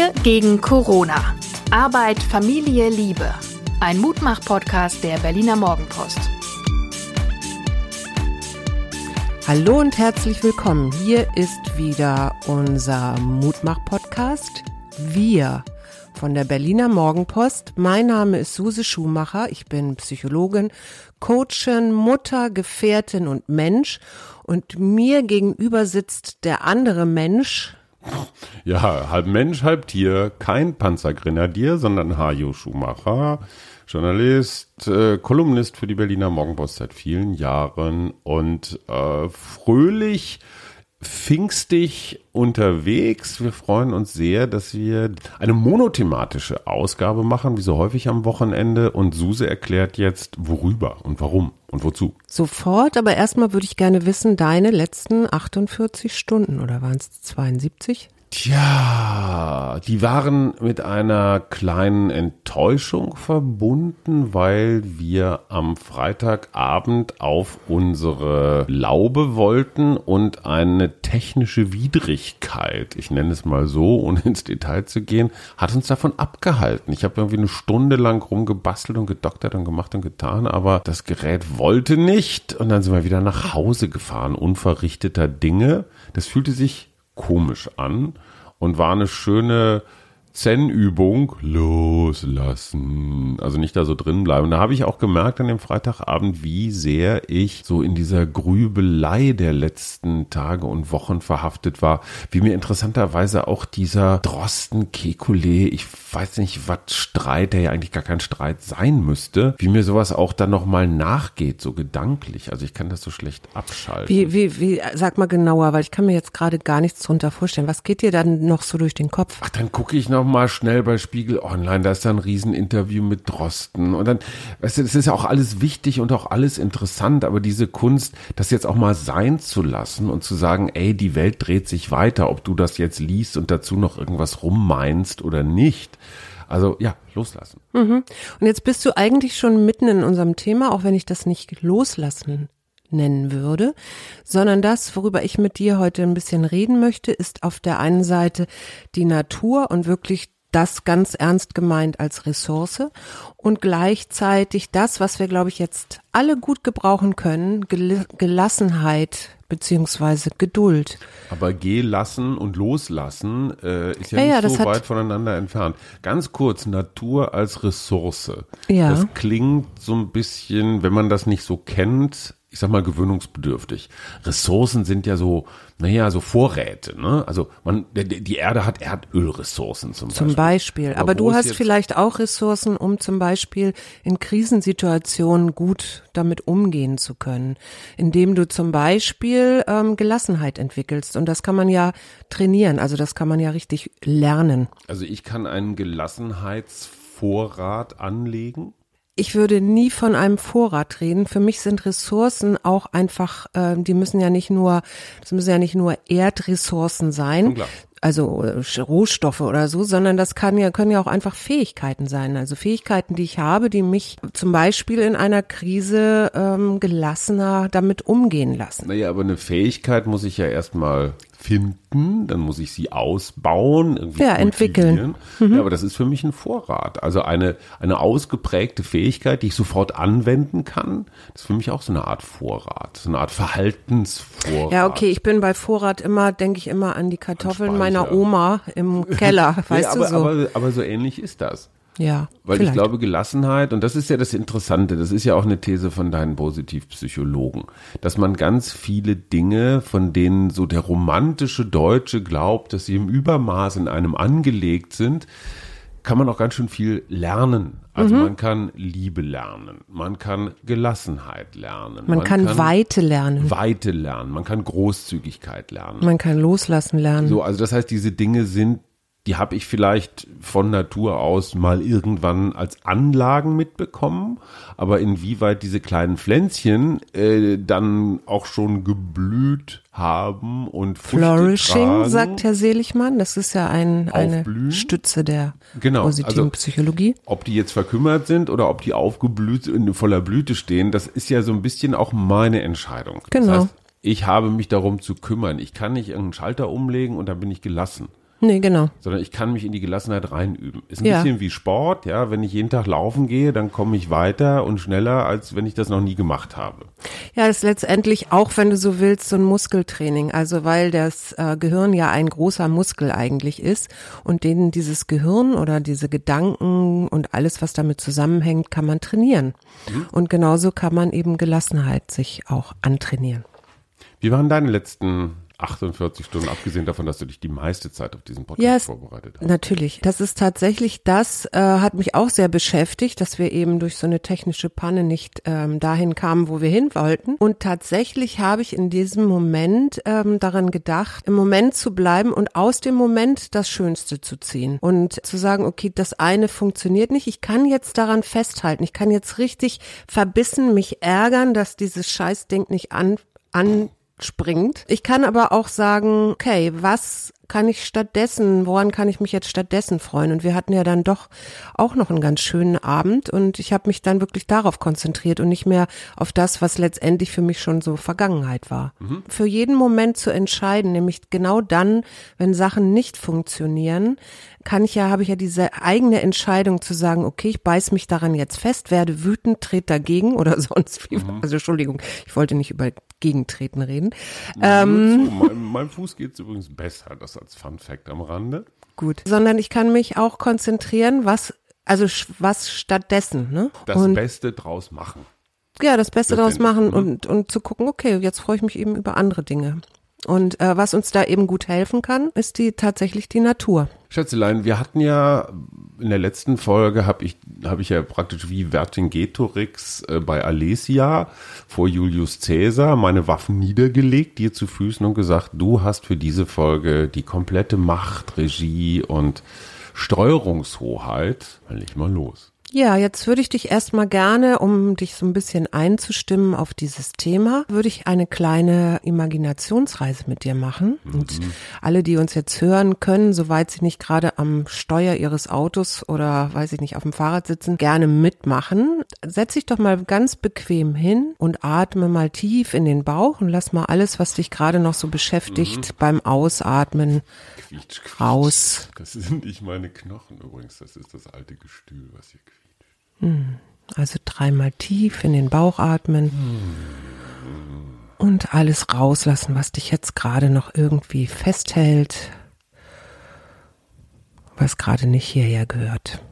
Wir gegen Corona. Arbeit, Familie, Liebe. Ein Mutmach-Podcast der Berliner Morgenpost. Hallo und herzlich willkommen. Hier ist wieder unser Mutmach-Podcast. Wir von der Berliner Morgenpost. Mein Name ist Suse Schumacher. Ich bin Psychologin, Coachin, Mutter, Gefährtin und Mensch. Und mir gegenüber sitzt der andere Mensch, ja, halb Mensch, halb Tier, kein Panzergrenadier, sondern Hajo Schumacher, Journalist, äh, Kolumnist für die Berliner Morgenpost seit vielen Jahren. Und äh, fröhlich pfingstig unterwegs. Wir freuen uns sehr, dass wir eine monothematische Ausgabe machen, wie so häufig am Wochenende. Und Suse erklärt jetzt, worüber und warum und wozu. Sofort, aber erstmal würde ich gerne wissen, deine letzten 48 Stunden oder waren es 72? Tja, die waren mit einer kleinen Enttäuschung verbunden, weil wir am Freitagabend auf unsere Laube wollten und eine technische Widrigkeit, ich nenne es mal so, ohne ins Detail zu gehen, hat uns davon abgehalten. Ich habe irgendwie eine Stunde lang rumgebastelt und gedoktert und gemacht und getan, aber das Gerät wollte nicht und dann sind wir wieder nach Hause gefahren, unverrichteter Dinge. Das fühlte sich komisch an und war eine schöne Zen-Übung loslassen. Also nicht da so drin bleiben. Da habe ich auch gemerkt an dem Freitagabend, wie sehr ich so in dieser Grübelei der letzten Tage und Wochen verhaftet war. Wie mir interessanterweise auch dieser Drosten Kekulé, ich weiß nicht, was Streit, der ja eigentlich gar kein Streit sein müsste, wie mir sowas auch dann nochmal nachgeht, so gedanklich. Also ich kann das so schlecht abschalten. Wie, wie, wie, sag mal genauer, weil ich kann mir jetzt gerade gar nichts drunter vorstellen. Was geht dir dann noch so durch den Kopf? Ach, dann gucke ich noch noch mal schnell bei Spiegel Online, da ist da ein Rieseninterview mit Drosten und dann, weißt du, das ist ja auch alles wichtig und auch alles interessant, aber diese Kunst, das jetzt auch mal sein zu lassen und zu sagen, ey, die Welt dreht sich weiter, ob du das jetzt liest und dazu noch irgendwas rummeinst oder nicht. Also ja, loslassen. Mhm. Und jetzt bist du eigentlich schon mitten in unserem Thema, auch wenn ich das nicht loslassen nennen würde, sondern das, worüber ich mit dir heute ein bisschen reden möchte, ist auf der einen Seite die Natur und wirklich das ganz ernst gemeint als Ressource und gleichzeitig das, was wir, glaube ich, jetzt alle gut gebrauchen können, Gelassenheit beziehungsweise Geduld. Aber gelassen und loslassen äh, ist ja, ja nicht ja, so weit voneinander entfernt. Ganz kurz, Natur als Ressource. Ja. Das klingt so ein bisschen, wenn man das nicht so kennt, ich sag mal, gewöhnungsbedürftig. Ressourcen sind ja so, naja, so Vorräte, ne? Also man, die Erde hat Erdölressourcen zum Beispiel. Zum Beispiel. Aber, Aber du hast vielleicht auch Ressourcen, um zum Beispiel in Krisensituationen gut damit umgehen zu können. Indem du zum Beispiel ähm, Gelassenheit entwickelst. Und das kann man ja trainieren. Also das kann man ja richtig lernen. Also ich kann einen Gelassenheitsvorrat anlegen ich würde nie von einem Vorrat reden. Für mich sind Ressourcen auch einfach, äh, die müssen ja nicht nur, das müssen ja nicht nur Erdressourcen sein, also äh, Rohstoffe oder so, sondern das kann ja, können ja auch einfach Fähigkeiten sein. Also Fähigkeiten, die ich habe, die mich zum Beispiel in einer Krise ähm, gelassener damit umgehen lassen. Naja, aber eine Fähigkeit muss ich ja erstmal finden, dann muss ich sie ausbauen, irgendwie ja, entwickeln. Mhm. Ja, aber das ist für mich ein Vorrat. Also eine, eine ausgeprägte Fähigkeit, die ich sofort anwenden kann, das ist für mich auch so eine Art Vorrat, so eine Art Verhaltensvorrat. Ja, okay, ich bin bei Vorrat immer, denke ich immer an die Kartoffeln meiner Oma im Keller, weißt ja, aber, du so. Aber, aber so ähnlich ist das. Ja. Weil vielleicht. ich glaube, Gelassenheit, und das ist ja das Interessante, das ist ja auch eine These von deinen Positivpsychologen, dass man ganz viele Dinge, von denen so der romantische Deutsche glaubt, dass sie im Übermaß in einem angelegt sind, kann man auch ganz schön viel lernen. Also mhm. man kann Liebe lernen, man kann Gelassenheit lernen. Man, man kann, kann, Weite lernen. Weite lernen, man kann Großzügigkeit lernen. Man kann Loslassen lernen. So, also das heißt, diese Dinge sind die habe ich vielleicht von Natur aus mal irgendwann als Anlagen mitbekommen, aber inwieweit diese kleinen Pflänzchen äh, dann auch schon geblüht haben und Flourishing, tragen, sagt Herr Seligmann, das ist ja ein, eine Stütze der genau, positiven also, Psychologie. Ob die jetzt verkümmert sind oder ob die aufgeblüht in voller Blüte stehen, das ist ja so ein bisschen auch meine Entscheidung. Genau. Das heißt, ich habe mich darum zu kümmern. Ich kann nicht irgendeinen Schalter umlegen und dann bin ich gelassen Nee, genau. Sondern ich kann mich in die Gelassenheit reinüben. Ist ein Ja. bisschen wie Sport, ja. Wenn ich jeden Tag laufen gehe, dann komme ich weiter und schneller, als wenn ich das noch nie gemacht habe. Ja, ist letztendlich auch, wenn du so willst, so ein Muskeltraining. Also weil das äh, Gehirn ja ein großer Muskel eigentlich ist und den dieses Gehirn oder diese Gedanken und alles, was damit zusammenhängt, kann man trainieren. Und genauso kann man eben Gelassenheit sich auch antrainieren. Wie waren deine letzten 48 Stunden, abgesehen davon, dass du dich die meiste Zeit auf diesen Podcast Ja, es- vorbereitet hast? Natürlich. Das ist tatsächlich das, äh, hat mich auch sehr beschäftigt, dass wir eben durch so eine technische Panne nicht ähm, dahin kamen, wo wir hin wollten. Und tatsächlich habe ich in diesem Moment ähm, daran gedacht, im Moment zu bleiben und aus dem Moment das Schönste zu ziehen. Und zu sagen, okay, das eine funktioniert nicht. Ich kann jetzt daran festhalten. Ich kann jetzt richtig verbissen mich ärgern, dass dieses Scheißding nicht an, anspringt. Ich kann aber auch sagen, okay, was kann ich stattdessen, woran kann ich mich jetzt stattdessen freuen? Und wir hatten ja dann doch auch noch einen ganz schönen Abend und ich habe mich dann wirklich darauf konzentriert und nicht mehr auf das, was letztendlich für mich schon so Vergangenheit war. Für jeden Moment zu entscheiden, nämlich genau dann, wenn Sachen nicht funktionieren, kann ich ja, habe ich ja diese eigene Entscheidung zu sagen, okay, ich beiß mich daran jetzt fest, werde wütend, trete dagegen oder sonst wie. Also Entschuldigung, ich wollte nicht über Gegentreten reden. Ähm, zu. Mein, meinem Fuß geht es übrigens besser, das als Fun Fact am Rande. gut. Sondern ich kann mich auch konzentrieren, was, also was stattdessen, ne? Das und Beste draus machen. ja, das Beste letztendlich, machen und, und zu gucken, okay, jetzt freue ich mich eben über andere Dinge. Und äh, was uns da eben gut helfen kann, ist die tatsächlich die Natur. Schätzelein, wir hatten ja in der letzten Folge habe ich habe ich ja praktisch wie Vercingetorix äh, bei Alesia vor Julius Caesar meine Waffen niedergelegt, dir zu Füßen und gesagt, du hast für diese Folge die komplette Macht, Regie und Steuerungshoheit. Dann leg mal los. Ja, jetzt würde ich dich erstmal gerne, um dich so ein bisschen einzustimmen auf dieses Thema, würde ich eine kleine Imaginationsreise mit dir machen. Und alle, die uns jetzt hören können, soweit sie nicht gerade am Steuer ihres Autos oder weiß ich nicht, auf dem Fahrrad sitzen, gerne mitmachen. Setz dich doch mal ganz bequem hin und atme mal tief in den Bauch und lass mal alles, was dich gerade noch so beschäftigt, beim Ausatmen Quietsch, quietsch. raus. Das sind nicht meine Knochen übrigens, das ist das alte Gestühl, was hier quietscht. Also dreimal tief in den Bauch atmen und alles rauslassen, was dich jetzt gerade noch irgendwie festhält, was gerade nicht hierher gehört.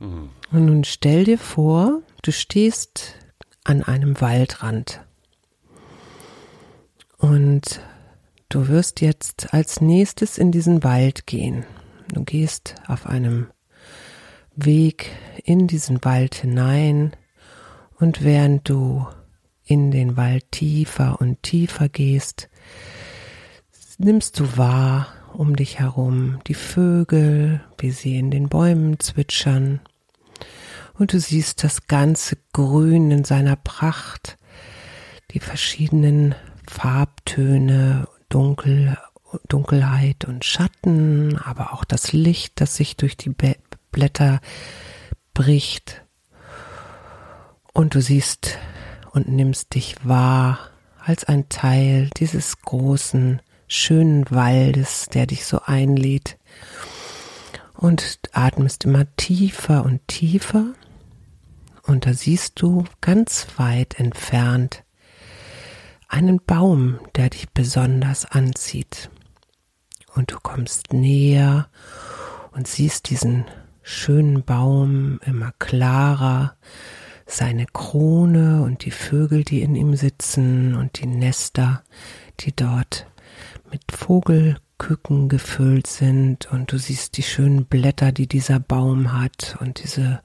Und nun stell dir vor, du stehst an einem Waldrand und du wirst jetzt als nächstes in diesen Wald gehen. Du gehst auf einem Weg in diesen Wald hinein und während du in den Wald tiefer und tiefer gehst, nimmst du wahr um dich herum die Vögel, wie sie in den Bäumen zwitschern. Und du siehst das ganze Grün in seiner Pracht, die verschiedenen Farbtöne, Dunkel, Dunkelheit und Schatten, aber auch das Licht, das sich durch die Blätter bricht. Und du siehst und nimmst dich wahr als ein Teil dieses großen, schönen Waldes, der dich so einlädt. Und atmest immer tiefer und tiefer. Und da siehst du ganz weit entfernt einen Baum, der dich besonders anzieht. Und du kommst näher und siehst diesen schönen Baum immer klarer, seine Krone und die Vögel, die in ihm sitzen und die Nester, die dort mit Vogelküken gefüllt sind. Und du siehst die schönen Blätter, die dieser Baum hat und diese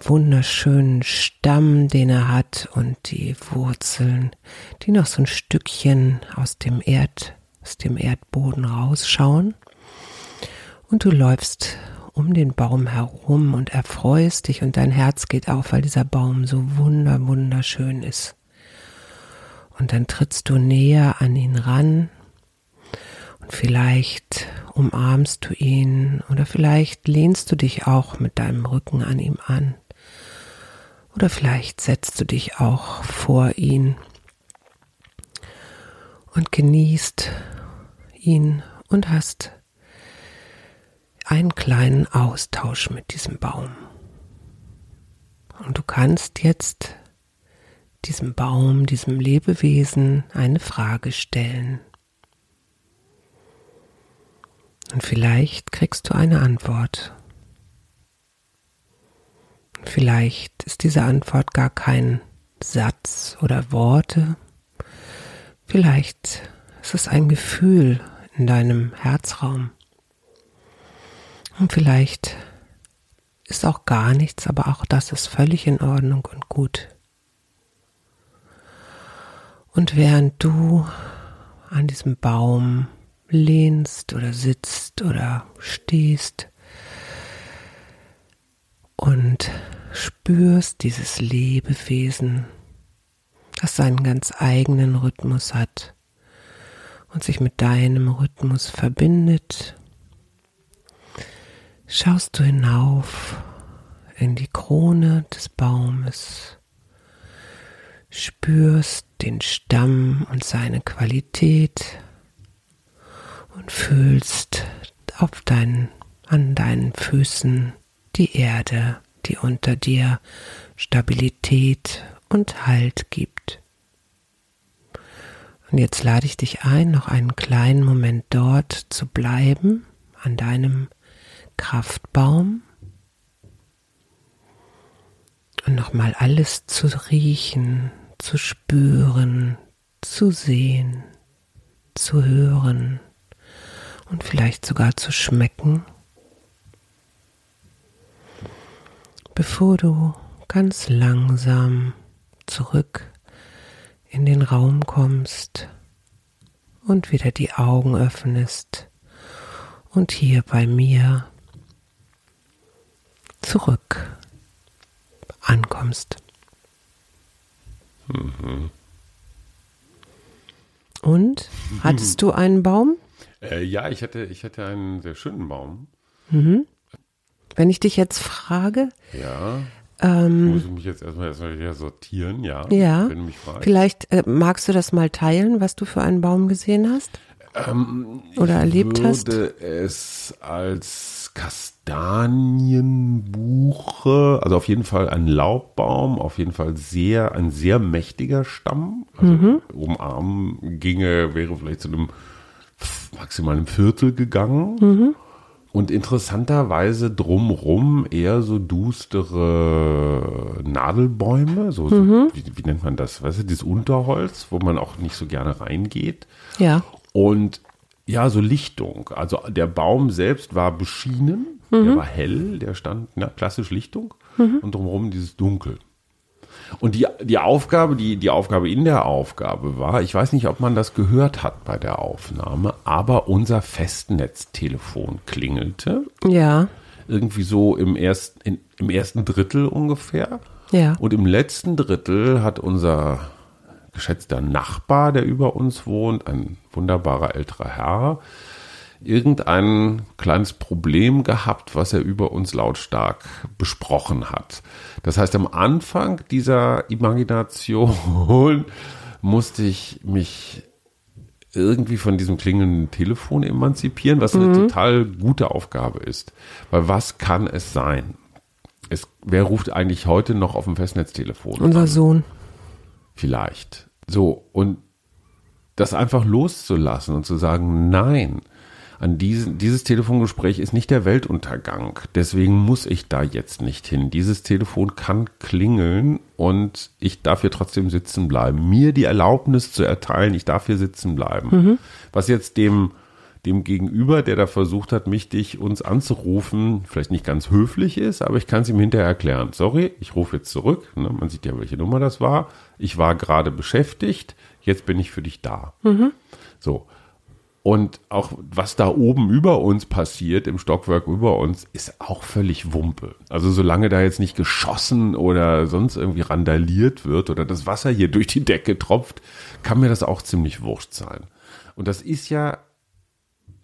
wunderschönen Stamm, den er hat und die Wurzeln, die noch so ein Stückchen aus dem Erd, aus dem Erdboden rausschauen. Und du läufst um den Baum herum und erfreust dich und dein Herz geht auf, weil dieser Baum so wunder, wunderschön ist. Und dann trittst du näher an ihn ran und vielleicht umarmst du ihn oder vielleicht lehnst du dich auch mit deinem Rücken an ihm an. Oder vielleicht setzt du dich auch vor ihn und genießt ihn und hast einen kleinen Austausch mit diesem Baum. Und du kannst jetzt diesem Baum, diesem Lebewesen eine Frage stellen. Und vielleicht kriegst du eine Antwort. Vielleicht ist diese Antwort gar kein Satz oder Worte. Vielleicht ist es ein Gefühl in deinem Herzraum. Und vielleicht ist auch gar nichts, aber auch das ist völlig in Ordnung und gut. Und während du an diesem Baum lehnst oder sitzt oder stehst und spürst dieses Lebewesen, das seinen ganz eigenen Rhythmus hat und sich mit deinem Rhythmus verbindet, schaust du hinauf in die Krone des Baumes, spürst den Stamm und seine Qualität und fühlst auf deinen, an deinen Füßen die Erde, die unter dir Stabilität und Halt gibt. Und jetzt lade ich dich ein, noch einen kleinen Moment dort zu bleiben, an deinem Kraftbaum. Und nochmal alles zu riechen, zu spüren, zu sehen, zu hören und vielleicht sogar zu schmecken, bevor du ganz langsam zurück in den Raum kommst und wieder die Augen öffnest und hier bei mir zurück ankommst. Mhm. Und hattest du einen Baum? Äh, ja, ich hatte, ich hatte einen sehr schönen Baum. Mhm. Wenn ich dich jetzt frage, Ja. Ähm, Muss ich mich jetzt erstmal, erstmal sortieren, ja. ja, Wenn du mich fragst. vielleicht äh, magst du das mal teilen, was du für einen Baum gesehen hast Ähm, oder erlebt ich hast. würde es als Kastanienbuche, also auf jeden Fall ein Laubbaum, auf jeden Fall sehr, ein sehr mächtiger Stamm. Also Mhm. umarmen ginge, wäre vielleicht zu einem maximal einem Viertel gegangen. Mhm. Und interessanterweise drumrum eher so düstere Nadelbäume, so, so Mhm. wie, wie nennt man das? Weißt du, dieses Unterholz, wo man auch nicht so gerne reingeht. Ja, Und ja, so Lichtung. Also der Baum selbst war beschienen, der war hell, der stand, na, klassisch Lichtung und drumherum dieses Dunkel. Und die, die Aufgabe, die, die Aufgabe in der Aufgabe war, ich weiß nicht, ob man das gehört hat bei der Aufnahme, aber unser Festnetztelefon klingelte. ja, Irgendwie so im ersten, in, im ersten Drittel ungefähr. ja. Und im letzten Drittel hat unser geschätzter Nachbar, der über uns wohnt, ein wunderbarer älterer Herr, irgendein kleines Problem gehabt, was er über uns lautstark besprochen hat. Das heißt, am Anfang dieser Imagination musste ich mich irgendwie von diesem klingenden Telefon emanzipieren, was eine total gute Aufgabe ist. Weil was kann es sein? Es, wer ruft eigentlich heute noch auf dem Festnetztelefon? Unser Sohn. vielleicht. So, und das einfach loszulassen und zu sagen, nein, an diesen, dieses Telefongespräch ist nicht der Weltuntergang. Deswegen muss ich da jetzt nicht hin. Dieses Telefon kann klingeln und ich darf hier trotzdem sitzen bleiben. Mir die Erlaubnis zu erteilen, ich darf hier sitzen bleiben. Was jetzt dem, dem Gegenüber, der da versucht hat, mich dich uns anzurufen, vielleicht nicht ganz höflich ist, aber ich kann es ihm hinterher erklären. Sorry, ich rufe jetzt zurück. Ne, man sieht ja, welche Nummer das war. Ich war gerade beschäftigt. Jetzt bin ich für dich da. So. Und auch was da oben über uns passiert, im Stockwerk über uns, ist auch völlig Wumpe. Also solange da jetzt nicht geschossen oder sonst irgendwie randaliert wird oder das Wasser hier durch die Decke tropft, kann mir das auch ziemlich wurscht sein. Und das ist ja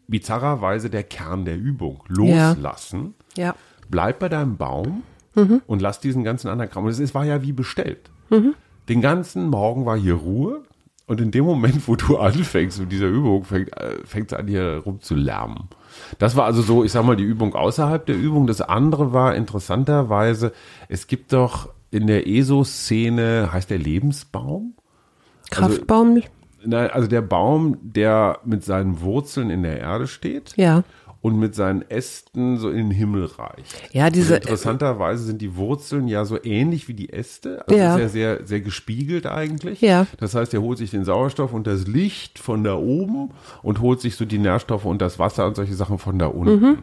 bizarrerweise der Kern der Übung. Loslassen. Ja. Bleib bei deinem Baum und lass diesen ganzen anderen Kram. Und es ist- war ja wie bestellt. Den ganzen Morgen war hier Ruhe. Und in dem Moment, wo du anfängst mit dieser Übung, fängt es an, hier rum zu lärmen. Das war also so, ich sag mal, die Übung außerhalb der Übung. Das andere war interessanterweise, es gibt doch in der ESO-Szene, heißt der Lebensbaum? Kraftbaum? Also, nein, also der Baum, der mit seinen Wurzeln in der Erde steht. Ja und mit seinen Ästen so in den Himmel reicht. Ja, diese. Und interessanterweise sind die Wurzeln ja so ähnlich wie die Äste. Also ja. Ist ja sehr, sehr gespiegelt eigentlich. Ja. Das heißt, er holt sich den Sauerstoff und das Licht von da oben und holt sich so die Nährstoffe und das Wasser und solche Sachen von da unten. Mhm.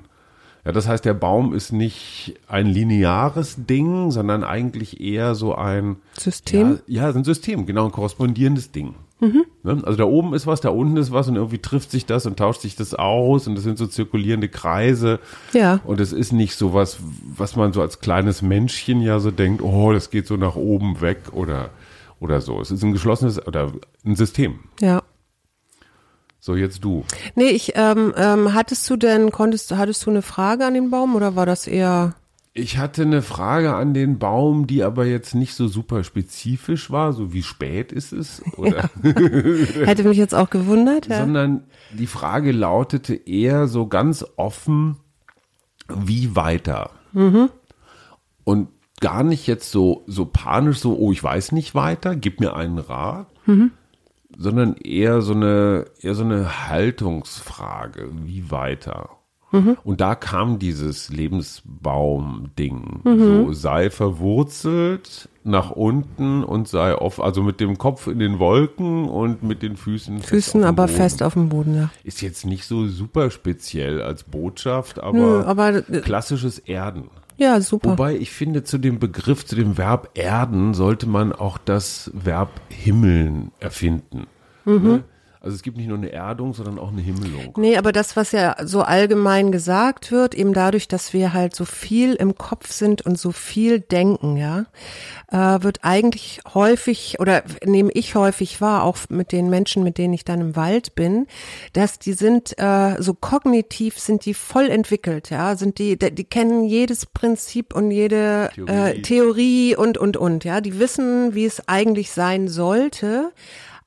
Ja, das heißt, der Baum ist nicht ein lineares Ding, sondern eigentlich eher so ein System. Ja, ja ein System, genau, ein korrespondierendes Ding. Mhm. Also da oben ist was, da unten ist was und irgendwie trifft sich das und tauscht sich das aus und das sind so zirkulierende Kreise. Ja. Und es ist nicht so was, was man so als kleines Menschchen ja so denkt, oh, das geht so nach oben weg oder, oder so. Es ist ein geschlossenes oder ein System. Ja. So, jetzt du. Nee, ich, ähm, ähm, hattest du denn, konntest, hattest du eine Frage an den Baum oder war das eher ich hatte eine Frage an den Baum, die aber jetzt nicht so super spezifisch war, so wie spät ist es, oder? Ja. Hätte mich jetzt auch gewundert, ja. Sondern die Frage lautete eher so ganz offen, wie weiter? Mhm. Und gar nicht jetzt so, so panisch, so, oh, ich weiß nicht weiter, gib mir einen Rat, mhm. sondern eher so eine, eher so eine Haltungsfrage, wie weiter? Mhm. Und da kam dieses Lebensbaum-Ding. Mhm. So, sei verwurzelt nach unten und sei off, also mit dem Kopf in den Wolken und mit den Füßen. Füßen aber Boden. fest auf dem Boden, ja. Ist jetzt nicht so super speziell als Botschaft, aber, Nö, aber klassisches Erden. Ja, super. Wobei ich finde, zu dem Begriff, zu dem Verb erden, sollte man auch das Verb himmeln erfinden. Mhm. Ne? Also es gibt nicht nur eine Erdung, sondern auch eine Himmelung. Nee, aber das, was ja so allgemein gesagt wird, eben dadurch, dass wir halt so viel im Kopf sind und so viel denken, ja, äh, wird eigentlich häufig oder nehme ich häufig wahr, auch mit den Menschen, mit denen ich dann im Wald bin, dass die sind äh, so kognitiv sind die voll entwickelt, ja, sind die, die kennen jedes Prinzip und jede Theorie, äh, Theorie und und und, ja, die wissen, wie es eigentlich sein sollte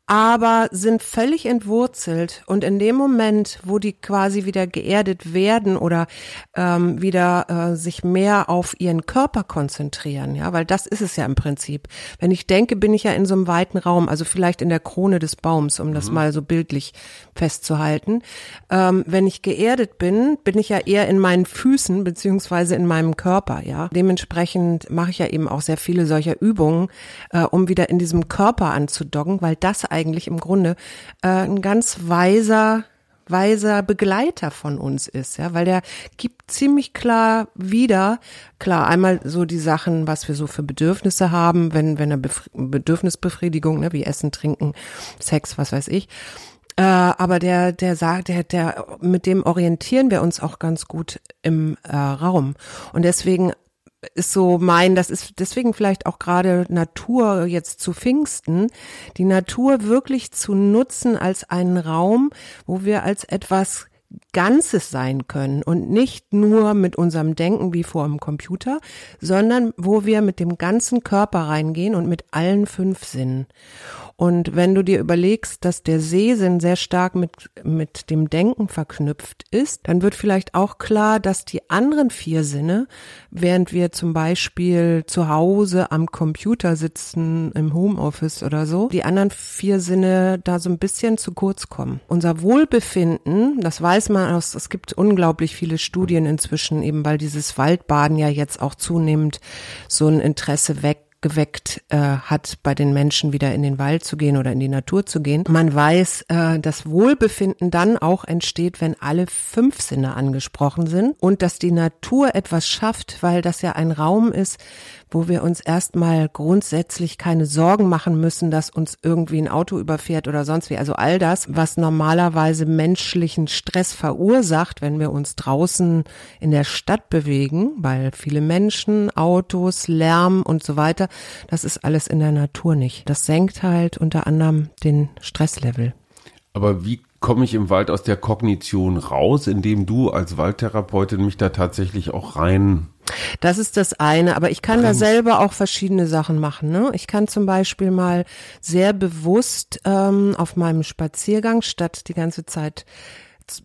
aber sind völlig entwurzelt. Und in dem Moment, wo die quasi wieder geerdet werden oder ähm, wieder äh, sich mehr auf ihren Körper konzentrieren, ja, weil das ist es ja im Prinzip. Wenn ich denke, bin ich ja in so einem weiten Raum, also vielleicht in der Krone des Baums, um das mhm. mal so bildlich festzuhalten. Ähm, wenn ich geerdet bin, bin ich ja eher in meinen Füßen beziehungsweise in meinem Körper, ja. Dementsprechend mache ich ja eben auch sehr viele solcher Übungen, äh, um wieder in diesem Körper anzudocken, weil das eigentlich im Grunde äh, ein ganz weiser weiser Begleiter von uns ist, ja, weil der gibt ziemlich klar wieder, klar, einmal so die Sachen, was wir so für Bedürfnisse haben, wenn, wenn eine Bef Bedürfnisbefriedigung, ne, wie Essen, Trinken, Sex, was weiß ich. Äh, aber der, der sagt, der, der, mit dem orientieren wir uns auch ganz gut im äh, Raum. Und deswegen ist so mein, das ist deswegen vielleicht auch gerade Natur jetzt zu Pfingsten, die Natur wirklich zu nutzen als einen Raum, wo wir als etwas Ganzes sein können und nicht nur mit unserem Denken wie vor dem Computer, sondern wo wir mit dem ganzen Körper reingehen und mit allen fünf Sinnen. Und wenn du dir überlegst, dass der Sehsinn sehr stark mit, mit dem Denken verknüpft ist, dann wird vielleicht auch klar, dass die anderen vier Sinne, während wir zum Beispiel zu Hause am Computer sitzen, im Homeoffice oder so, die anderen vier Sinne da so ein bisschen zu kurz kommen. Unser Wohlbefinden, das weiß man aus, es gibt unglaublich viele Studien inzwischen, eben weil dieses Waldbaden ja jetzt auch zunehmend so ein Interesse weckt geweckt äh, hat, bei den Menschen wieder in den Wald zu gehen oder in die Natur zu gehen. Man weiß, äh, dass Wohlbefinden dann auch entsteht, wenn alle fünf Sinne angesprochen sind und dass die Natur etwas schafft, weil das ja ein Raum ist, wo wir uns erstmal grundsätzlich keine Sorgen machen müssen, dass uns irgendwie ein Auto überfährt oder sonst wie. Also all das, was normalerweise menschlichen Stress verursacht, wenn wir uns draußen in der Stadt bewegen, weil viele Menschen, Autos, Lärm und so weiter, das ist alles in der Natur nicht. Das senkt halt unter anderem den Stresslevel. Aber wie komme ich im Wald aus der Kognition raus, indem du als Waldtherapeutin mich da tatsächlich auch rein Das ist das eine, aber ich kann da selber auch verschiedene Sachen machen. Ne? Ich kann zum Beispiel mal sehr bewusst ähm, auf meinem Spaziergang, statt die ganze Zeit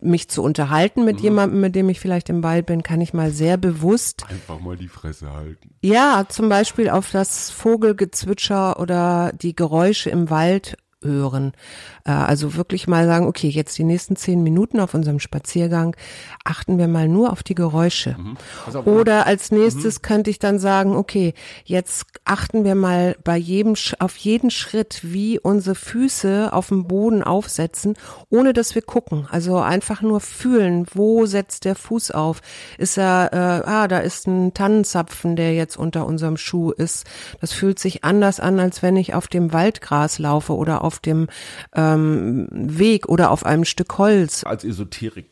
mich zu unterhalten mit mhm. jemandem, mit dem ich vielleicht im Wald bin, kann ich mal sehr bewusst einfach mal die Fresse halten. Ja, zum Beispiel auf das Vogelgezwitscher oder die Geräusche im Wald hören. Äh, also wirklich mal sagen, okay, jetzt die nächsten zehn Minuten auf unserem Spaziergang achten wir mal nur auf die Geräusche. Mhm. Also, Oder als nächstes mhm. könnte ich dann sagen, okay, jetzt achten wir mal bei jedem, auf jeden Schritt, wie unsere Füße auf dem Boden aufsetzen, ohne dass wir gucken. Also einfach nur fühlen, wo setzt der Fuß auf? Ist er, äh, ah, da ist ein Tannenzapfen, der jetzt unter unserem Schuh ist. Das fühlt sich anders an, als wenn ich auf dem Waldgras laufe oder auf dem ähm, Weg oder auf einem Stück Holz. Als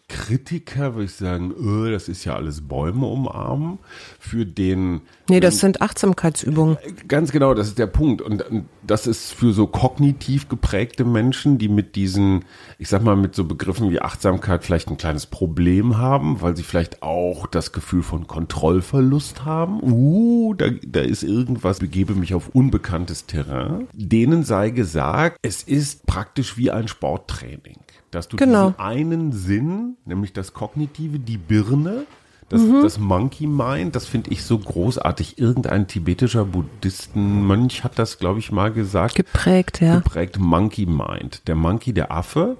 Esoterik-Kritiker würde ich sagen, öh, das ist ja alles Bäume umarmen. Für den Nee, das sind Achtsamkeitsübungen. Ganz genau, das ist der Punkt. Und das ist für so kognitiv geprägte Menschen, die mit diesen, ich sag mal, mit so Begriffen wie Achtsamkeit vielleicht ein kleines Problem haben, weil sie vielleicht auch das Gefühl von Kontrollverlust haben. Uh, da, da ist irgendwas, begebe mich auf unbekanntes Terrain. Denen sei gesagt, es ist praktisch wie ein Sporttraining. Dass du genau. diesen einen Sinn, nämlich das Kognitive, die Birne, das, mhm. das Monkey Mind, das finde ich so großartig. Irgendein tibetischer Buddhistenmönch hat das, glaube ich, mal gesagt. Geprägt, ja. Geprägt Monkey Mind. Der Monkey, der Affe,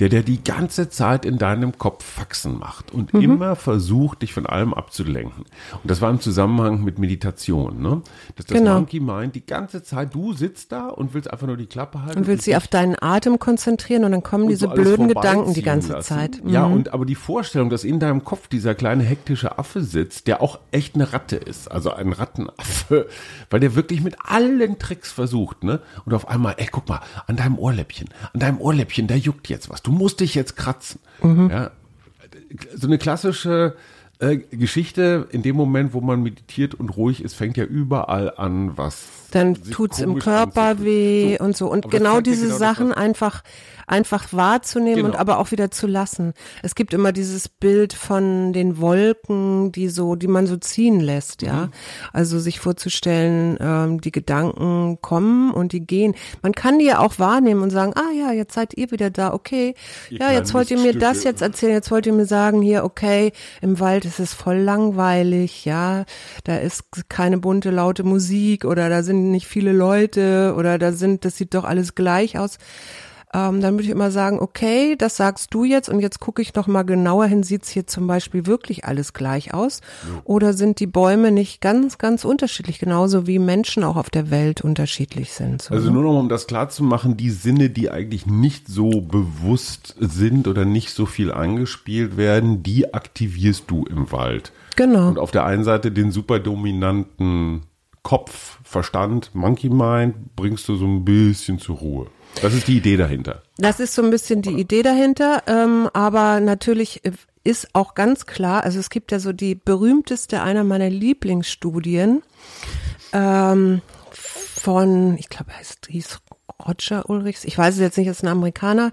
der der die ganze Zeit in deinem Kopf Faxen macht und mhm. immer versucht, dich von allem abzulenken. Und das war im Zusammenhang mit Meditation, ne? Dass das genau. Monkey Mind die ganze Zeit, du sitzt da und willst einfach nur die Klappe halten. Und willst sie auf deinen Atem konzentrieren und dann kommen diese so blöden Gedanken die ganze lassen. Zeit. Mhm. Ja, und aber die Vorstellung, dass in deinem Kopf dieser kleine hektische Affe sitzt, der auch echt eine Ratte ist, also ein Rattenaffe, weil der wirklich mit allen Tricks versucht, ne? Und auf einmal, ey, guck mal, an deinem Ohrläppchen, an deinem Ohrläppchen, da juckt jetzt was du musst dich jetzt kratzen. Mhm. Ja, so eine klassische äh, Geschichte, in dem Moment, wo man meditiert und ruhig ist, fängt ja überall an, was. Dann tut's im Körper weh so. und so. Und genau diese genau Sachen einfach einfach wahrzunehmen genau. und aber auch wieder zu lassen. Es gibt immer dieses Bild von den Wolken, die so, die man so ziehen lässt, ja. Mhm. Also sich vorzustellen, ähm, die Gedanken kommen und die gehen. Man kann die ja auch wahrnehmen und sagen, ah ja, jetzt seid ihr wieder da, okay. Ihr ja, jetzt wollt ihr mir das jetzt erzählen, jetzt wollt ihr mir sagen, hier, okay, im Wald ist es voll langweilig, ja. Da ist keine bunte, laute Musik oder da sind nicht viele Leute oder da sind, das sieht doch alles gleich aus ähm, dann würde ich immer sagen, okay, das sagst du jetzt und jetzt gucke ich noch mal genauer hin, sieht's hier zum Beispiel wirklich alles gleich aus? Ja. Oder sind die Bäume nicht ganz, ganz unterschiedlich, genauso wie Menschen auch auf der Welt unterschiedlich sind? So, also ne? nur noch, um das klar zu machen, die Sinne, die eigentlich nicht so bewusst sind oder nicht so viel angespielt werden, die aktivierst du im Wald. Genau. Und auf der einen Seite den super dominanten Kopf, Verstand, Monkey Mind bringst du so ein bisschen zur Ruhe. Das ist die Idee dahinter. Das ist so ein bisschen die Idee dahinter, ähm, aber natürlich ist auch ganz klar, also es gibt ja so die berühmteste, einer meiner Lieblingsstudien ähm, von, ich glaube, er hieß Roger Ulrichs, ich weiß es jetzt nicht, ist ein Amerikaner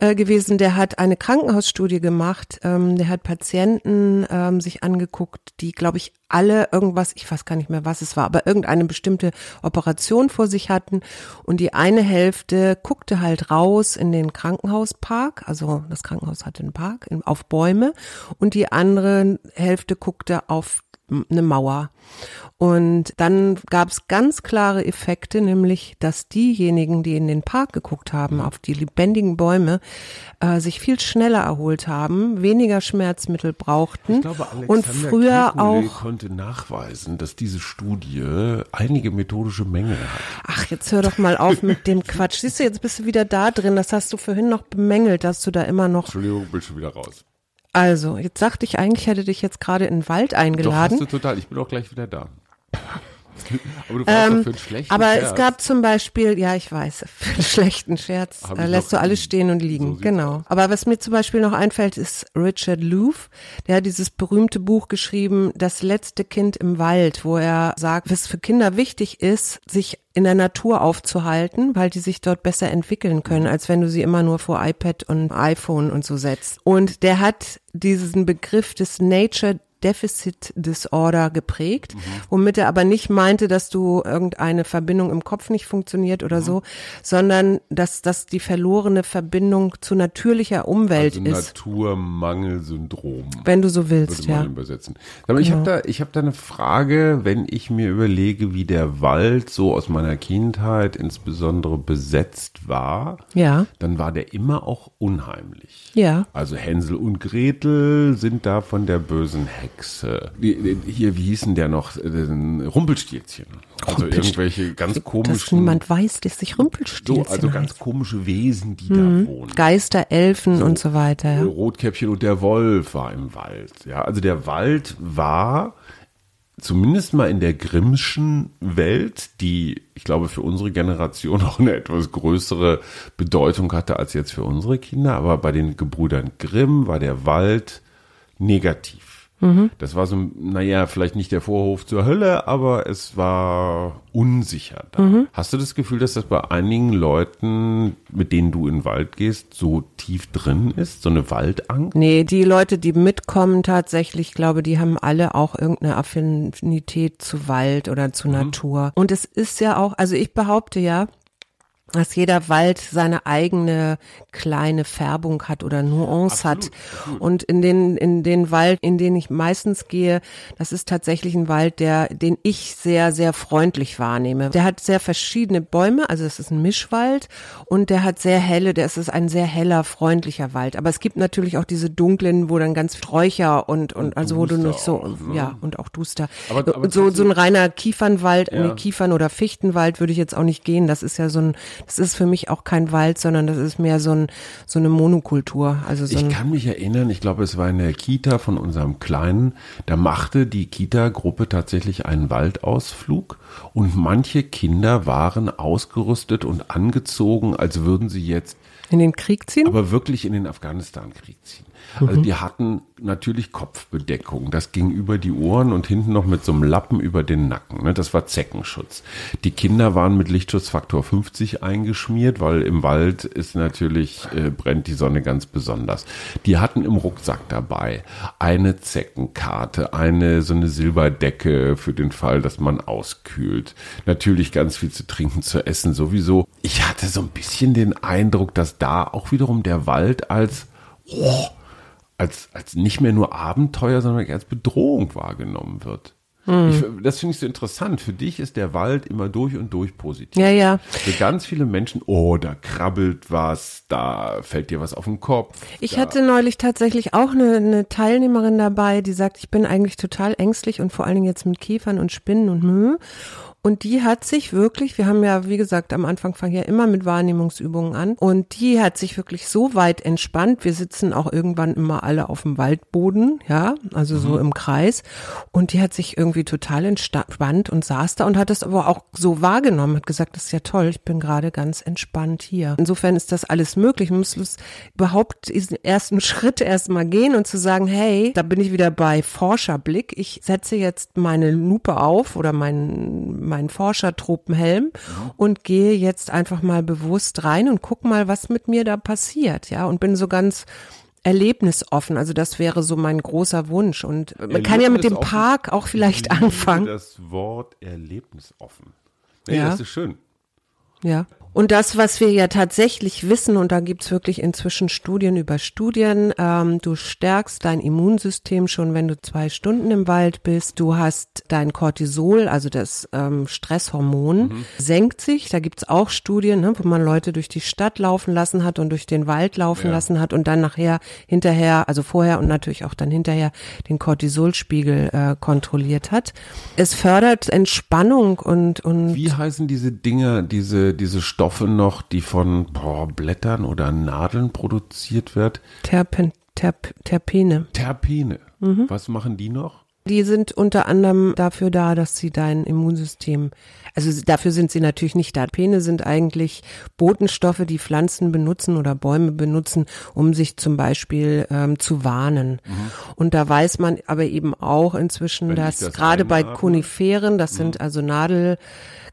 äh, gewesen, der hat eine Krankenhausstudie gemacht, ähm, der hat Patienten ähm, sich angeguckt, die, glaube ich, alle irgendwas, ich weiß gar nicht mehr, was es war, aber irgendeine bestimmte Operation vor sich hatten und die eine Hälfte guckte halt raus in den Krankenhauspark, also das Krankenhaus hatte einen Park, auf Bäume und die andere Hälfte guckte auf eine Mauer. Und dann gab es ganz klare Effekte, nämlich, dass diejenigen, die in den Park geguckt haben, auf die lebendigen Bäume, äh, sich viel schneller erholt haben, weniger Schmerzmittel brauchten glaube, und früher auch konnte nachweisen, dass diese Studie einige methodische Mängel hat. Ach, jetzt hör doch mal auf mit dem Quatsch. Siehst du, jetzt bist du wieder da drin. Das hast du vorhin noch bemängelt, dass du da immer noch. Entschuldigung, bin schon wieder raus. Also, jetzt sagte ich eigentlich, ich hätte dich jetzt gerade in den Wald eingeladen. Doch, hast du total. Ich bin auch gleich wieder da. Aber, du ähm, für einen schlechten aber Scherz. es gab zum Beispiel, ja, ich weiß, für einen schlechten Scherz äh, lässt du alles stehen und liegen. So genau. Aber was mir zum Beispiel noch einfällt, ist Richard Louv. Der hat dieses berühmte Buch geschrieben, Das letzte Kind im Wald, wo er sagt, was für Kinder wichtig ist, sich in der Natur aufzuhalten, weil die sich dort besser entwickeln können, als wenn du sie immer nur vor iPad und iPhone und so setzt. Und der hat diesen Begriff des Nature Deficit Disorder geprägt, mhm. womit er aber nicht meinte, dass du irgendeine Verbindung im Kopf nicht funktioniert oder mhm. so, sondern dass das die verlorene Verbindung zu natürlicher Umwelt also ist. Naturmangelsyndrom. Wenn du so willst, ja. Übersetzen. Aber ich Genau. habe da, ich habe da eine Frage, wenn ich mir überlege, wie der Wald so aus meiner Kindheit insbesondere besetzt war, Ja, dann war der immer auch unheimlich. ja. Also Hänsel und Gretel sind da von der bösen Hexe. Die, die, hier, wie hießen der noch? Äh, Rumpelstilzchen. Also Rumpelstil- irgendwelche ganz Dass komischen. niemand weiß, dass sich so, Rumpelstilzchen also ganz komische Wesen, die Mhm. da wohnen. Geister, Elfen und so weiter. Ja. Rotkäppchen und der Wolf war im Wald. Ja, also der Wald war zumindest mal in der Grimmschen Welt, die ich glaube für unsere Generation auch eine etwas größere Bedeutung hatte als jetzt für unsere Kinder, aber bei den Gebrüdern Grimm war der Wald negativ. Das war so, naja, vielleicht nicht der Vorhof zur Hölle, aber es war unsicher da. Hast du das Gefühl, dass das bei einigen Leuten, mit denen du in den Wald gehst, so tief drin ist? So eine Waldangst? Nee, die Leute, die mitkommen tatsächlich, ich glaube, die haben alle auch irgendeine Affinität zu Wald oder zu Natur. Und es ist ja auch, also ich behaupte ja, dass jeder Wald seine eigene kleine Färbung hat oder Nuance hat. Und in den, in den Wald, in den ich meistens gehe, das ist tatsächlich ein Wald, der, den ich sehr, sehr freundlich wahrnehme. Der hat sehr verschiedene Bäume, also es ist ein Mischwald und der hat sehr helle, der ist ein sehr heller, freundlicher Wald. Aber es gibt natürlich auch diese dunklen, wo dann ganz Sträucher und, und, also wo du nicht so, auch, ne? ja, und auch Duster. Aber- aber und so, so ein reiner Kiefernwald, Ja. nee, Kiefern- oder Fichtenwald würde ich jetzt auch nicht gehen. Das ist ja so ein, das ist für mich auch kein Wald, sondern das ist mehr so ein, so eine Monokultur. Also so Ich kann mich erinnern, ich glaube, es war in der Kita von unserem Kleinen, da machte die Kita-Gruppe tatsächlich einen Waldausflug und manche Kinder waren ausgerüstet und angezogen, als würden sie jetzt in den Krieg ziehen? aber wirklich in den Afghanistan-Krieg ziehen. Also die hatten natürlich Kopfbedeckung. Das ging über die Ohren und hinten noch mit so einem Lappen über den Nacken. Ne? Das war Zeckenschutz. Die Kinder waren mit Lichtschutzfaktor 50 eingeschmiert, weil im Wald ist natürlich, äh, brennt die Sonne ganz besonders. Die hatten im Rucksack dabei eine Zeckenkarte, eine so eine Silberdecke für den Fall, dass man auskühlt. Natürlich ganz viel zu trinken, zu essen sowieso. Ich hatte so ein bisschen den Eindruck, dass da auch wiederum der Wald als oh, als, als nicht mehr nur Abenteuer, sondern als Bedrohung wahrgenommen wird. Ich, das finde ich so interessant. Für dich ist der Wald immer durch und durch positiv. ja, ja. Für ganz viele Menschen, oh, da krabbelt was, da fällt dir was auf den Kopf. Ich da, hatte neulich tatsächlich auch eine, eine Teilnehmerin dabei, die sagt, ich bin eigentlich total ängstlich und vor allen Dingen jetzt mit Kiefern und Spinnen und Mühe. Und die hat sich wirklich, wir haben ja, wie gesagt, am Anfang fangen ja immer mit Wahrnehmungsübungen an. Und die hat sich wirklich so weit entspannt. Wir sitzen auch irgendwann immer alle auf dem Waldboden, ja, also so im Kreis. Und die hat sich irgendwie total entspannt und saß da und hat es aber auch so wahrgenommen, hat gesagt, das ist ja toll, ich bin gerade ganz entspannt hier. Insofern ist das alles möglich. Man muss es überhaupt diesen ersten Schritt erstmal gehen und zu sagen, hey, da bin ich wieder bei Forscherblick. Ich setze jetzt meine Lupe auf oder meinen, meinen Forschertropenhelm und gehe jetzt einfach mal bewusst rein und guck mal, was mit mir da passiert, ja, und bin so ganz erlebnisoffen. Also das wäre so mein großer Wunsch. Und man kann ja mit dem Erlebnisoffen. Park auch vielleicht anfangen. Das Wort erlebnisoffen. Nee, Ja. das ist schön. Ja. Und das, was wir ja tatsächlich wissen, und da gibt's wirklich inzwischen Studien über Studien, ähm, du stärkst dein Immunsystem schon, wenn du zwei Stunden im Wald bist. Du hast dein Cortisol, also das ähm, Stresshormon, senkt sich. Da gibt's auch Studien, ne, wo man Leute durch die Stadt laufen lassen hat und durch den Wald laufen Ja. lassen hat und dann nachher, hinterher, also vorher und natürlich auch dann hinterher den Cortisolspiegel äh, kontrolliert hat. Es fördert Entspannung und, und Wie heißen diese Dinger, diese, diese Stoffe noch, die von boah, Blättern oder Nadeln produziert wird? Terpen, Terp, Terpene. Terpene. Mhm. Was machen die noch? Die sind unter anderem dafür da, dass sie dein Immunsystem, also dafür sind sie natürlich nicht da. Terpene sind eigentlich Botenstoffe, die Pflanzen benutzen oder Bäume benutzen, um sich zum Beispiel ähm, zu warnen. Und da weiß man aber eben auch inzwischen, Wenn dass das gerade bei. Koniferen, das sind also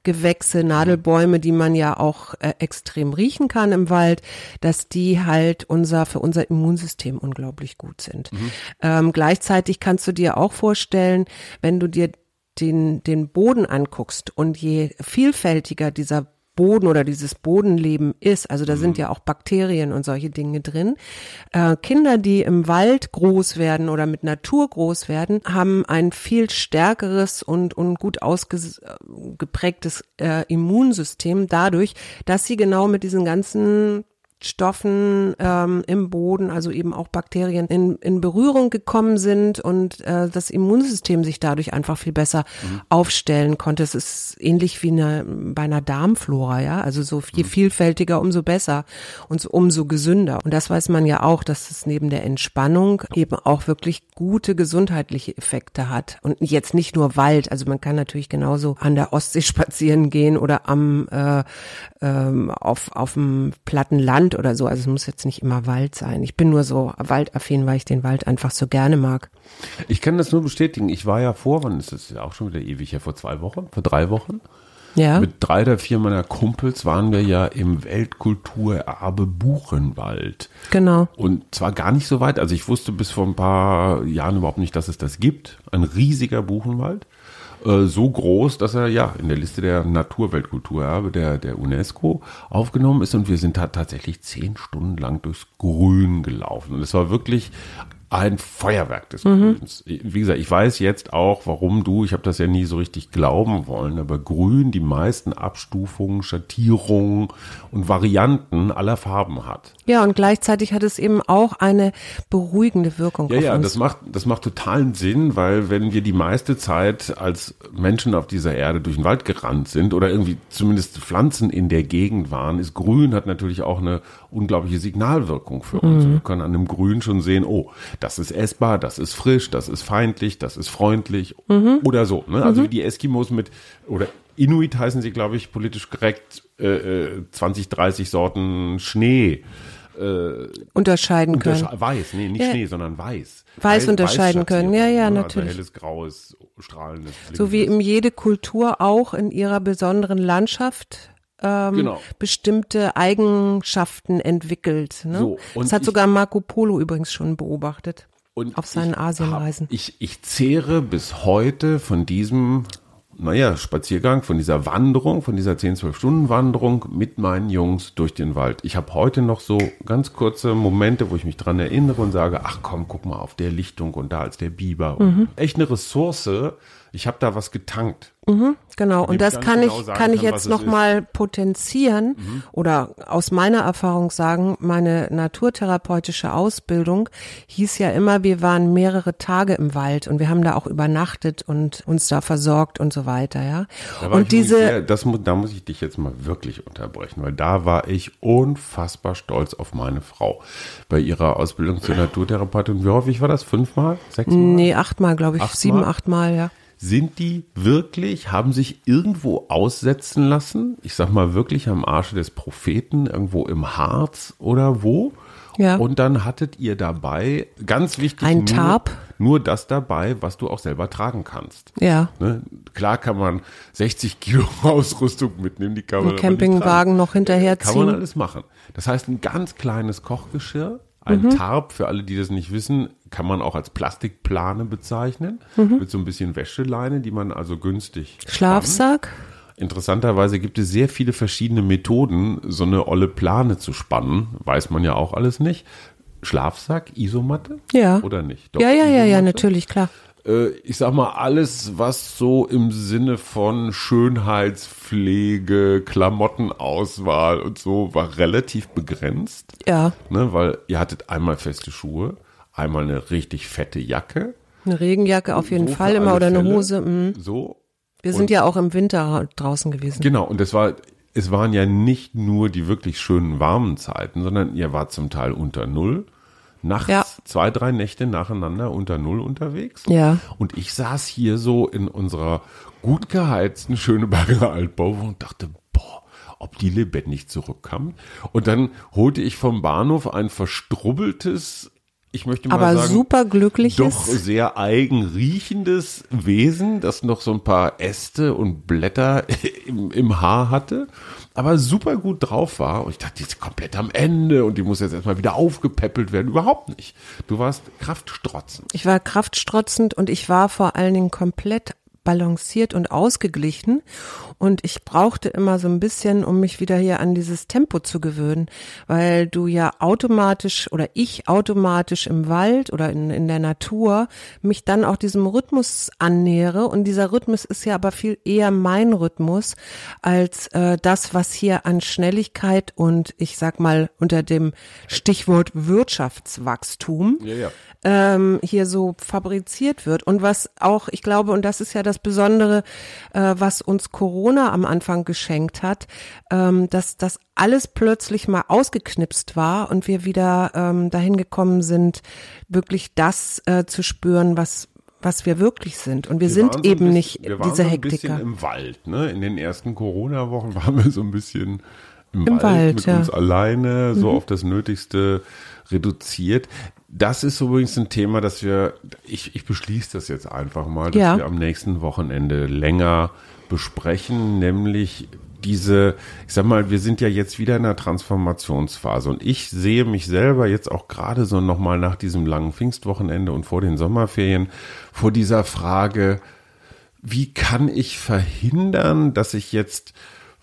Gewächse, Nadelbäume, die man ja auch äh, extrem riechen kann im Wald, dass die halt unser, für unser Immunsystem unglaublich gut sind. Mhm. Ähm, gleichzeitig kannst du dir auch vorstellen, wenn du dir den, den Boden anguckst und je vielfältiger dieser Boden oder dieses Bodenleben ist, also da mhm. sind ja auch Bakterien und solche Dinge drin. Äh, Kinder, die im Wald groß werden oder mit Natur groß werden, haben ein viel stärkeres und, und gut ausgeprägtes äh, Immunsystem dadurch, dass sie genau mit diesen ganzen Stoffen ähm, im Boden, also eben auch Bakterien, in, in Berührung gekommen sind und äh, das Immunsystem sich dadurch einfach viel besser mhm. aufstellen konnte. Es ist ähnlich wie eine, bei einer Darmflora, ja. Also so je mhm. vielfältiger, umso besser und so, umso gesünder. Und das weiß man ja auch, dass es neben der Entspannung eben auch wirklich gute gesundheitliche Effekte hat. Und jetzt nicht nur Wald, also man kann natürlich genauso an der Ostsee spazieren gehen oder am äh, ähm, auf, auf dem platten Land oder so. Also es muss jetzt nicht immer Wald sein. Ich bin nur so waldaffin, weil ich den Wald einfach so gerne mag. Ich kann das nur bestätigen. Ich war ja vor, wann ist das ja auch schon wieder ewig, ja vor zwei Wochen, vor drei Wochen. Ja. Mit drei oder vier meiner Kumpels waren wir ja im Weltkulturerbe Buchenwald. Genau. Und zwar gar nicht so weit. Also ich wusste bis vor ein paar Jahren überhaupt nicht, dass es das gibt. Ein riesiger Buchenwald. Äh, so groß, dass er ja in der Liste der Naturweltkulturerbe der, der UNESCO aufgenommen ist und wir sind da tatsächlich zehn Stunden lang durchs Grün gelaufen. Und es war wirklich ein Feuerwerk des mhm. Grüns. Wie gesagt, ich weiß jetzt auch, warum du, ich habe das ja nie so richtig glauben wollen, aber Grün die meisten Abstufungen, Schattierungen und Varianten aller Farben hat. Ja, und gleichzeitig hat es eben auch eine beruhigende Wirkung ja, ja, uns. das macht, das macht totalen Sinn, weil wenn wir die meiste Zeit als Menschen auf dieser Erde durch den Wald gerannt sind oder irgendwie zumindest Pflanzen in der Gegend waren, ist Grün hat natürlich auch eine unglaubliche Signalwirkung für uns. Mhm. Wir können an dem Grün schon sehen, oh, das ist essbar, das ist frisch, das ist feindlich, das ist freundlich mhm. oder so. Ne? Also mhm. wie die Eskimos mit, oder Inuit heißen sie, glaube ich, politisch korrekt, äh, 20, äh, 30 Sorten Schnee. Äh, unterscheiden untersche können. Weiß, nee, nicht ja. Schnee, sondern weiß. Weiß, weiß unterscheiden können, ja, ja, ne? natürlich. Also helles, graues, strahlendes. So wie in jede Kultur auch in ihrer besonderen Landschaft ähm, genau. bestimmte Eigenschaften entwickelt. Ne? So, das hat ich, sogar Marco Polo übrigens schon beobachtet. auf seinen Asienreisen. Ich, ich zehre bis heute von diesem naja, Spaziergang, von dieser Wanderung, von dieser 10, 12 Stunden Wanderung mit meinen Jungs durch den Wald. Ich habe heute noch so ganz kurze Momente, wo ich mich dran erinnere und sage, ach komm, guck mal auf der Lichtung und da als der Biber. Mhm. Echt eine Ressource. Ich habe da was getankt. Mhm, genau, und das kann genau ich, kann, kann ich jetzt nochmal potenzieren mhm. oder aus meiner Erfahrung sagen, meine naturtherapeutische Ausbildung hieß ja immer, wir waren mehrere Tage im Wald und wir haben da auch übernachtet und uns da versorgt und so weiter, ja. und diese, sehr, das, da muss ich dich jetzt mal wirklich unterbrechen, weil da war ich unfassbar stolz auf meine Frau bei ihrer Ausbildung zur Naturtherapeutin. Wie häufig war das? Fünfmal? Sechsmal? Nee, achtmal, glaube ich. Achtmal? Sieben, achtmal, ja. Sind die wirklich, haben sich irgendwo aussetzen lassen? Ich sag mal wirklich am Arsche des Propheten, irgendwo im Harz oder wo? Ja. Und dann hattet ihr dabei, ganz wichtig, ein Tarp. Nur, das dabei, was du auch selber tragen kannst. Ja. Ne? Klar kann man 60 Kilo Ausrüstung mitnehmen, die kann man. Einen Campingwagen noch hinterherziehen. Kann man alles machen. Das heißt, ein ganz kleines Kochgeschirr, ein mhm. Tarp, für alle, die das nicht wissen, kann man auch als Plastikplane bezeichnen, mhm. mit so ein bisschen Wäscheleine, die man also günstig. Schlafsack? Spannt. Interessanterweise gibt es sehr viele verschiedene Methoden, so eine olle Plane zu spannen. Weiß man ja auch alles nicht. Schlafsack, Isomatte? Ja. Oder nicht? Doch, ja, ja, ja, ja, natürlich, klar. Äh, ich sag mal, alles, was so im Sinne von Schönheitspflege, Klamottenauswahl und so war relativ begrenzt. Ja. Ne, weil ihr hattet einmal feste Schuhe, einmal eine richtig fette Jacke. Eine Regenjacke auf jeden so Fall immer oder eine Fälle. Hose. Mh. So. Wir sind ja auch im Winter draußen gewesen. Genau, und es war, es waren ja nicht nur die wirklich schönen warmen Zeiten, sondern ihr wart zum Teil unter Null. Nachts ja. zwei, drei Nächte nacheinander unter Null unterwegs. Ja. Und ich saß hier so in unserer gut geheizten Schöneberger Altbau und dachte, boah, ob die lebendig zurückkam. Und dann holte ich vom Bahnhof ein verstrubbeltes ich möchte mal aber sagen, super glückliches. doch sehr eigen riechendes Wesen, das noch so ein paar Äste und Blätter im, im Haar hatte, aber super gut drauf war. Und ich dachte, die ist komplett am Ende und die muss jetzt erstmal wieder aufgepäppelt werden. Überhaupt nicht. Du warst kraftstrotzend. Ich war kraftstrotzend und ich war vor allen Dingen komplett balanciert und ausgeglichen. Und ich brauchte immer so ein bisschen, um mich wieder hier an dieses Tempo zu gewöhnen, weil du ja automatisch oder ich automatisch im Wald oder in, in der Natur mich dann auch diesem Rhythmus annähere. Und dieser Rhythmus ist ja aber viel eher mein Rhythmus als äh, das, was hier an Schnelligkeit und ich sag mal unter dem Stichwort Wirtschaftswachstum Ja, ja. ähm, hier so fabriziert wird. Und was auch, ich glaube, und das ist ja das Besondere, äh, was uns Corona am Anfang geschenkt hat, ähm, dass das alles plötzlich mal ausgeknipst war und wir wieder ähm, dahin gekommen sind, wirklich das äh, zu spüren, was was wir wirklich sind. Und wir, Wir sind so eben bisschen- nicht wir waren diese so ein Hektiker. bisschen im Wald, ne? In den ersten Corona-Wochen waren wir so ein bisschen im, Im Wald, Wald, mit ja. Mhm. uns alleine, so auf das Nötigste reduziert. Das ist übrigens ein Thema, das wir, ich, ich beschließe das jetzt einfach mal, dass Ja. wir am nächsten Wochenende länger besprechen, nämlich diese, ich sag mal, wir sind ja jetzt wieder in einer Transformationsphase und ich sehe mich selber jetzt auch gerade so nochmal nach diesem langen Pfingstwochenende und vor den Sommerferien vor dieser Frage, wie kann ich verhindern, dass ich jetzt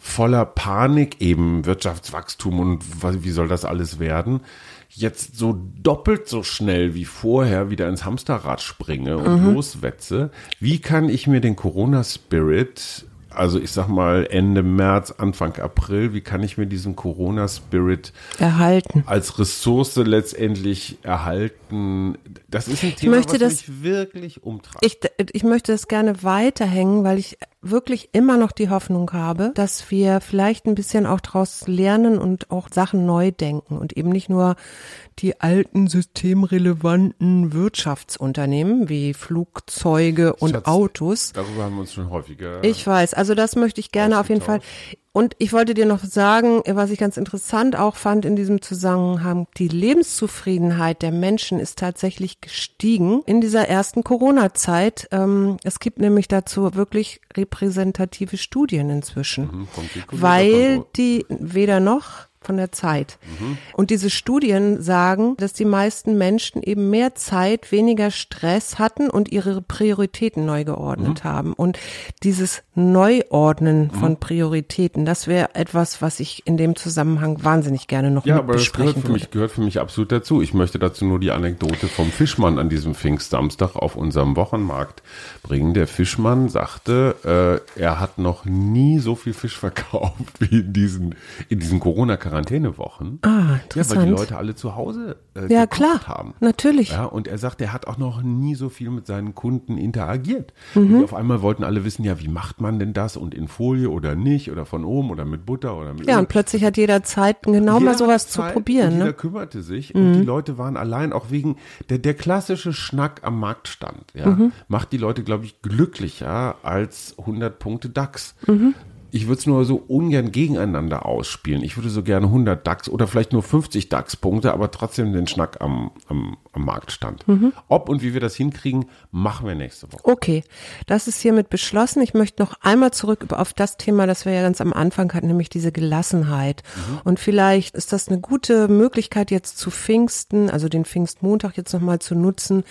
voller Panik eben Wirtschaftswachstum und wie soll das alles werden, jetzt so doppelt so schnell wie vorher wieder ins Hamsterrad springe und loswetze. Wie kann ich mir den Corona-Spirit, also ich sag mal Ende März, Anfang April, wie kann ich mir diesen Corona-Spirit erhalten. als Ressource letztendlich erhalten? Das ist ein Thema, möchte was das- mich wirklich umtreibt. Ich, ich möchte das gerne weiterhängen, weil ich wirklich immer noch die Hoffnung habe, dass wir vielleicht ein bisschen auch daraus lernen und auch Sachen neu denken und eben nicht nur die alten systemrelevanten Wirtschaftsunternehmen wie Flugzeuge und Schatz, Autos. Darüber haben wir uns schon häufiger. Ich weiß, also das möchte ich gerne auf jeden Fall. Und ich wollte dir noch sagen, was ich ganz interessant auch fand in diesem Zusammenhang, die Lebenszufriedenheit der Menschen ist tatsächlich gestiegen in dieser ersten Corona-Zeit. Ähm, es gibt nämlich dazu wirklich repräsentative Studien inzwischen, Mhm, weil die weder noch von der Zeit. Mhm. Und diese Studien sagen, dass die meisten Menschen eben mehr Zeit, weniger Stress hatten und ihre Prioritäten neu geordnet Mhm. haben. Und dieses Neuordnen von Prioritäten, das wäre etwas, was ich in dem Zusammenhang wahnsinnig gerne noch Ja, mit aber das gehört besprechen für, würde. mich, gehört für mich absolut dazu. Ich möchte dazu nur die Anekdote vom Fischmann an diesem Pfingstsamstag auf unserem Wochenmarkt bringen. Der Fischmann sagte, äh, er hat noch nie so viel Fisch verkauft wie in diesen, in diesen Corona-Quarantäne-Wochen. Ah, Ja, weil interessant. die Leute alle zu Hause äh, Ja, klar, haben. natürlich. Ja, und er sagt, er hat auch noch nie so viel mit seinen Kunden interagiert. Mhm. Und auf einmal wollten alle wissen, ja, wie macht man denn das und in Folie oder nicht oder von oben oder mit Butter oder mit Ja, Öl. und plötzlich hat jeder Zeit, genau mal Jeder sowas hatte zu Zeit probieren. Und jeder Ne? Mhm. kümmerte sich und die Leute waren allein, auch wegen der, der klassische Schnack am Marktstand. Ja, Mhm. macht die Leute, glaube ich, glücklicher als 100 Punkte DAX. Mhm. Ich würde es nur so ungern gegeneinander ausspielen. Ich würde so gerne 100 DAX oder vielleicht nur 50 DAX-Punkte, aber trotzdem den Schnack am, am, am Marktstand. Mhm. Ob und wie wir das hinkriegen, machen wir nächste Woche. Okay, das ist hiermit beschlossen. Ich möchte noch einmal zurück auf das Thema, das wir ja ganz am Anfang hatten, nämlich diese Gelassenheit. Und vielleicht ist das eine gute Möglichkeit jetzt zu Pfingsten, also den Pfingstmontag jetzt nochmal zu nutzen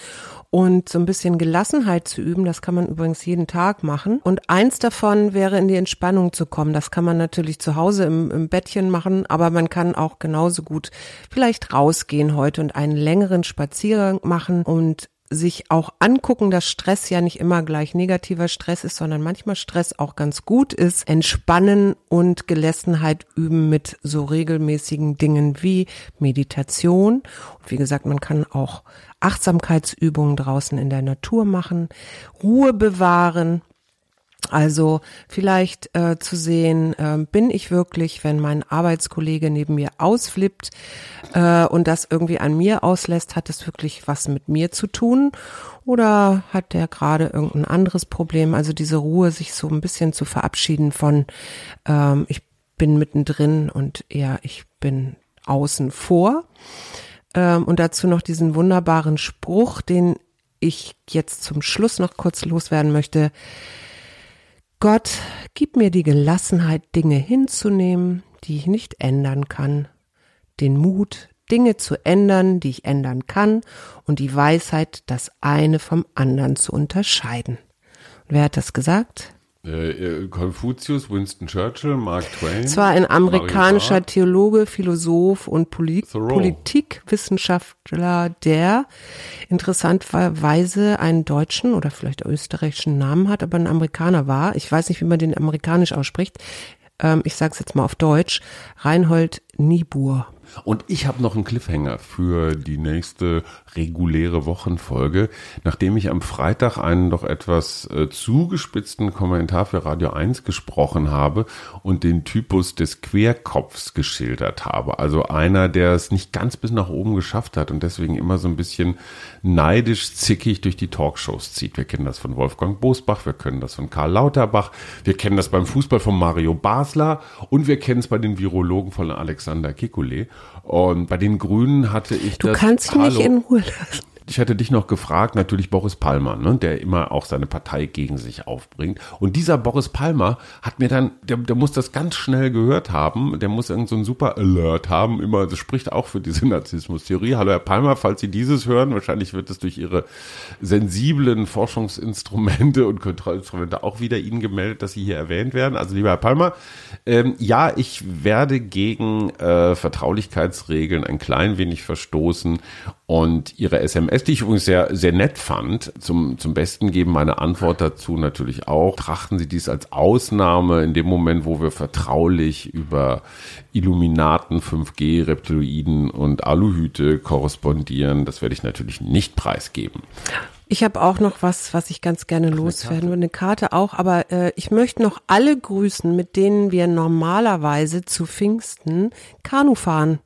und so ein bisschen Gelassenheit zu üben. Das kann man übrigens jeden Tag machen. Und eins davon wäre in die Entspannung zu kommen. Das kann man natürlich zu Hause im, im Bettchen machen, aber man kann auch genauso gut vielleicht rausgehen heute und einen längeren Spaziergang machen und sich auch angucken, dass Stress ja nicht immer gleich negativer Stress ist, sondern manchmal Stress auch ganz gut ist. Entspannen und Gelassenheit üben mit so regelmäßigen Dingen wie Meditation. Und wie gesagt, man kann auch Achtsamkeitsübungen draußen in der Natur machen, Ruhe bewahren, also vielleicht äh, zu sehen, äh, bin ich wirklich, wenn mein Arbeitskollege neben mir ausflippt äh, und das irgendwie an mir auslässt, hat es wirklich was mit mir zu tun oder hat der gerade irgendein anderes Problem? Also diese Ruhe, sich so ein bisschen zu verabschieden von, ähm, ich bin mittendrin und eher ich bin außen vor. Ähm, und dazu noch diesen wunderbaren Spruch, den ich jetzt zum Schluss noch kurz loswerden möchte. Gott, gib mir die Gelassenheit, Dinge hinzunehmen, die ich nicht ändern kann, den Mut, Dinge zu ändern, die ich ändern kann, und die Weisheit, das eine vom anderen zu unterscheiden. Und wer hat das gesagt? Äh, Konfuzius, Winston Churchill, Mark Twain. Es war ein amerikanischer Theologe, Philosoph und Poli Thoreau. Politikwissenschaftler, der interessanterweise einen deutschen oder vielleicht österreichischen Namen hat, aber ein Amerikaner war. Ich weiß nicht, wie man den amerikanisch ausspricht. Ähm, ich sage es jetzt mal auf Deutsch. Reinhold Niebuhr. Und ich habe noch einen Cliffhanger für die nächste reguläre Wochenfolge, nachdem ich am Freitag einen doch etwas äh, zugespitzten Kommentar für Radio 1 gesprochen habe und den Typus des Querkopfs geschildert habe. Also einer, der es nicht ganz bis nach oben geschafft hat und deswegen immer so ein bisschen neidisch zickig durch die Talkshows zieht. Wir kennen das von Wolfgang Bosbach, wir kennen das von Karl Lauterbach, wir kennen das beim Fußball von Mario Basler und wir kennen es bei den Virologen von Alexander Kekulé. Und bei den Grünen hatte ich Du das. kannst ihn nicht in Ruhe lassen. Ich hatte dich noch gefragt, natürlich Boris Palmer, ne, der immer auch seine Partei gegen sich aufbringt. Und dieser Boris Palmer hat mir dann, der, der muss das ganz schnell gehört haben, der muss irgend so ein super Alert haben, immer, das spricht auch für diese Narzissmus-Theorie. Hallo Herr Palmer, falls Sie dieses hören, wahrscheinlich wird es durch Ihre sensiblen Forschungsinstrumente und Kontrollinstrumente auch wieder Ihnen gemeldet, dass Sie hier erwähnt werden. Also lieber Herr Palmer, ähm, ja, ich werde gegen äh, Vertraulichkeitsregeln ein klein wenig verstoßen und Ihre SMS, die ich übrigens sehr, sehr nett fand, zum, zum Besten geben meine Antwort dazu natürlich auch. Trachten Sie dies als Ausnahme in dem Moment, wo wir vertraulich über Illuminaten, 5G, Reptiloiden und Aluhüte korrespondieren. Das werde ich natürlich nicht preisgeben. Ich habe auch noch was, was ich ganz gerne loswerden würde. Eine Karte auch, aber äh, ich möchte noch alle grüßen, mit denen wir normalerweise zu Pfingsten Kanu fahren.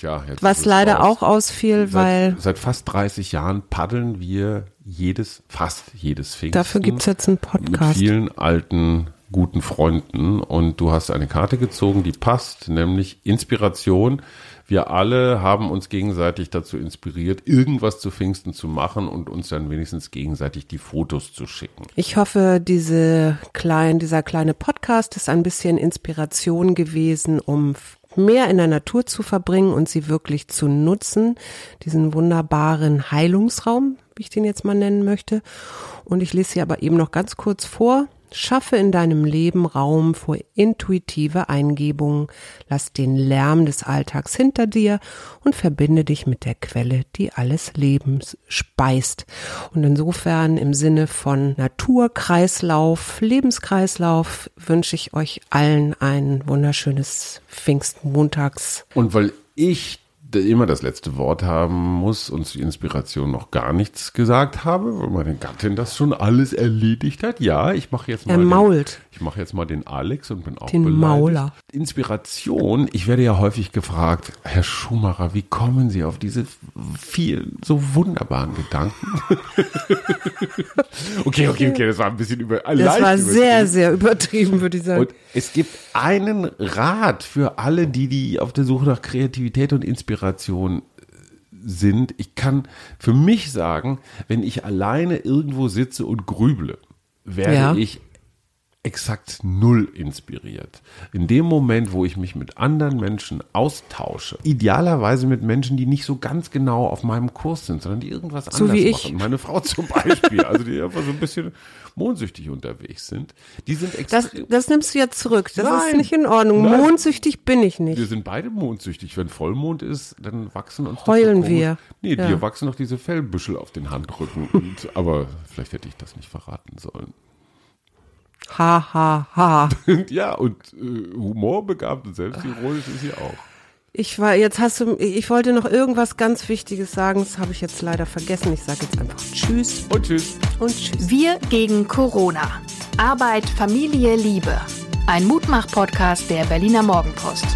Tja, jetzt Was es leider raus. auch ausfiel, weil Seit, seit fast 30 Jahren paddeln wir jedes, fast jedes Pfingsten. dafür gibt's jetzt einen mit Podcast. vielen alten, guten Freunden. Und du hast eine Karte gezogen, die passt, nämlich Inspiration. Wir alle haben uns gegenseitig dazu inspiriert, irgendwas zu Pfingsten zu machen und uns dann wenigstens gegenseitig die Fotos zu schicken. Ich hoffe, diese klein, dieser kleine Podcast ist ein bisschen Inspiration gewesen, um mehr in der Natur zu verbringen und sie wirklich zu nutzen. Diesen wunderbaren Heilungsraum, wie ich den jetzt mal nennen möchte. Und ich lese sie aber eben noch ganz kurz vor. Schaffe in deinem Leben Raum für intuitive Eingebungen. Lass den Lärm des Alltags hinter dir und verbinde dich mit der Quelle, die alles Lebens speist. Und insofern im Sinne von Naturkreislauf, Lebenskreislauf wünsche ich euch allen ein wunderschönes Pfingstmontags. Und weil ich immer das letzte Wort haben muss und zur Inspiration noch gar nichts gesagt habe, weil meine Gattin das schon alles erledigt hat. Ja, ich mache jetzt mal Er den, mault. ich mache jetzt mal den Alex und bin auch Den beleidigt. Mauler. Inspiration, ich werde ja häufig gefragt, Herr Schumacher, wie kommen Sie auf diese vielen so wunderbaren Gedanken? okay, okay, okay, das war ein bisschen über Das leicht war übertrieben. sehr, sehr übertrieben, würde ich sagen. Und es gibt einen Rat für alle, die, die auf der Suche nach Kreativität und Inspiration äh, sind. Ich kann für mich sagen, wenn ich alleine irgendwo sitze und grüble, werde Ja. ich exakt null inspiriert. In dem Moment, wo ich mich mit anderen Menschen austausche, idealerweise mit Menschen, die nicht so ganz genau auf meinem Kurs sind, sondern die irgendwas So anders wie ich. machen. Meine Frau zum Beispiel, also die einfach so ein bisschen mondsüchtig unterwegs sind. Die sind extrem. das, das nimmst du jetzt zurück. Das ist Nein. nicht in Ordnung. Nein. Mondsüchtig bin ich Wir nicht. sind beide mondsüchtig. Wenn Vollmond ist, dann wachsen uns Heulen so wir. Nee, Ja. dir wachsen noch diese Fellbüschel auf den Handrücken. Und, aber vielleicht hätte ich das nicht verraten sollen. Ha, ha, ha. Ja, und äh, humorbegabt und selbstironisch ist sie auch. Ich war, jetzt hast du, ich wollte noch irgendwas ganz Wichtiges sagen. Das habe ich jetzt leider vergessen. Ich sage jetzt einfach Tschüss Und tschüss. und Tschüss. Wir gegen Corona. Arbeit, Familie, Liebe. Ein Mutmach-Podcast der Berliner Morgenpost.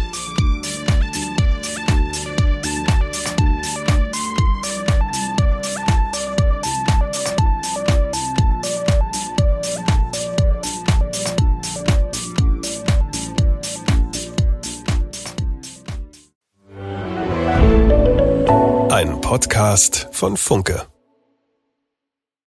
Podcast von Funke.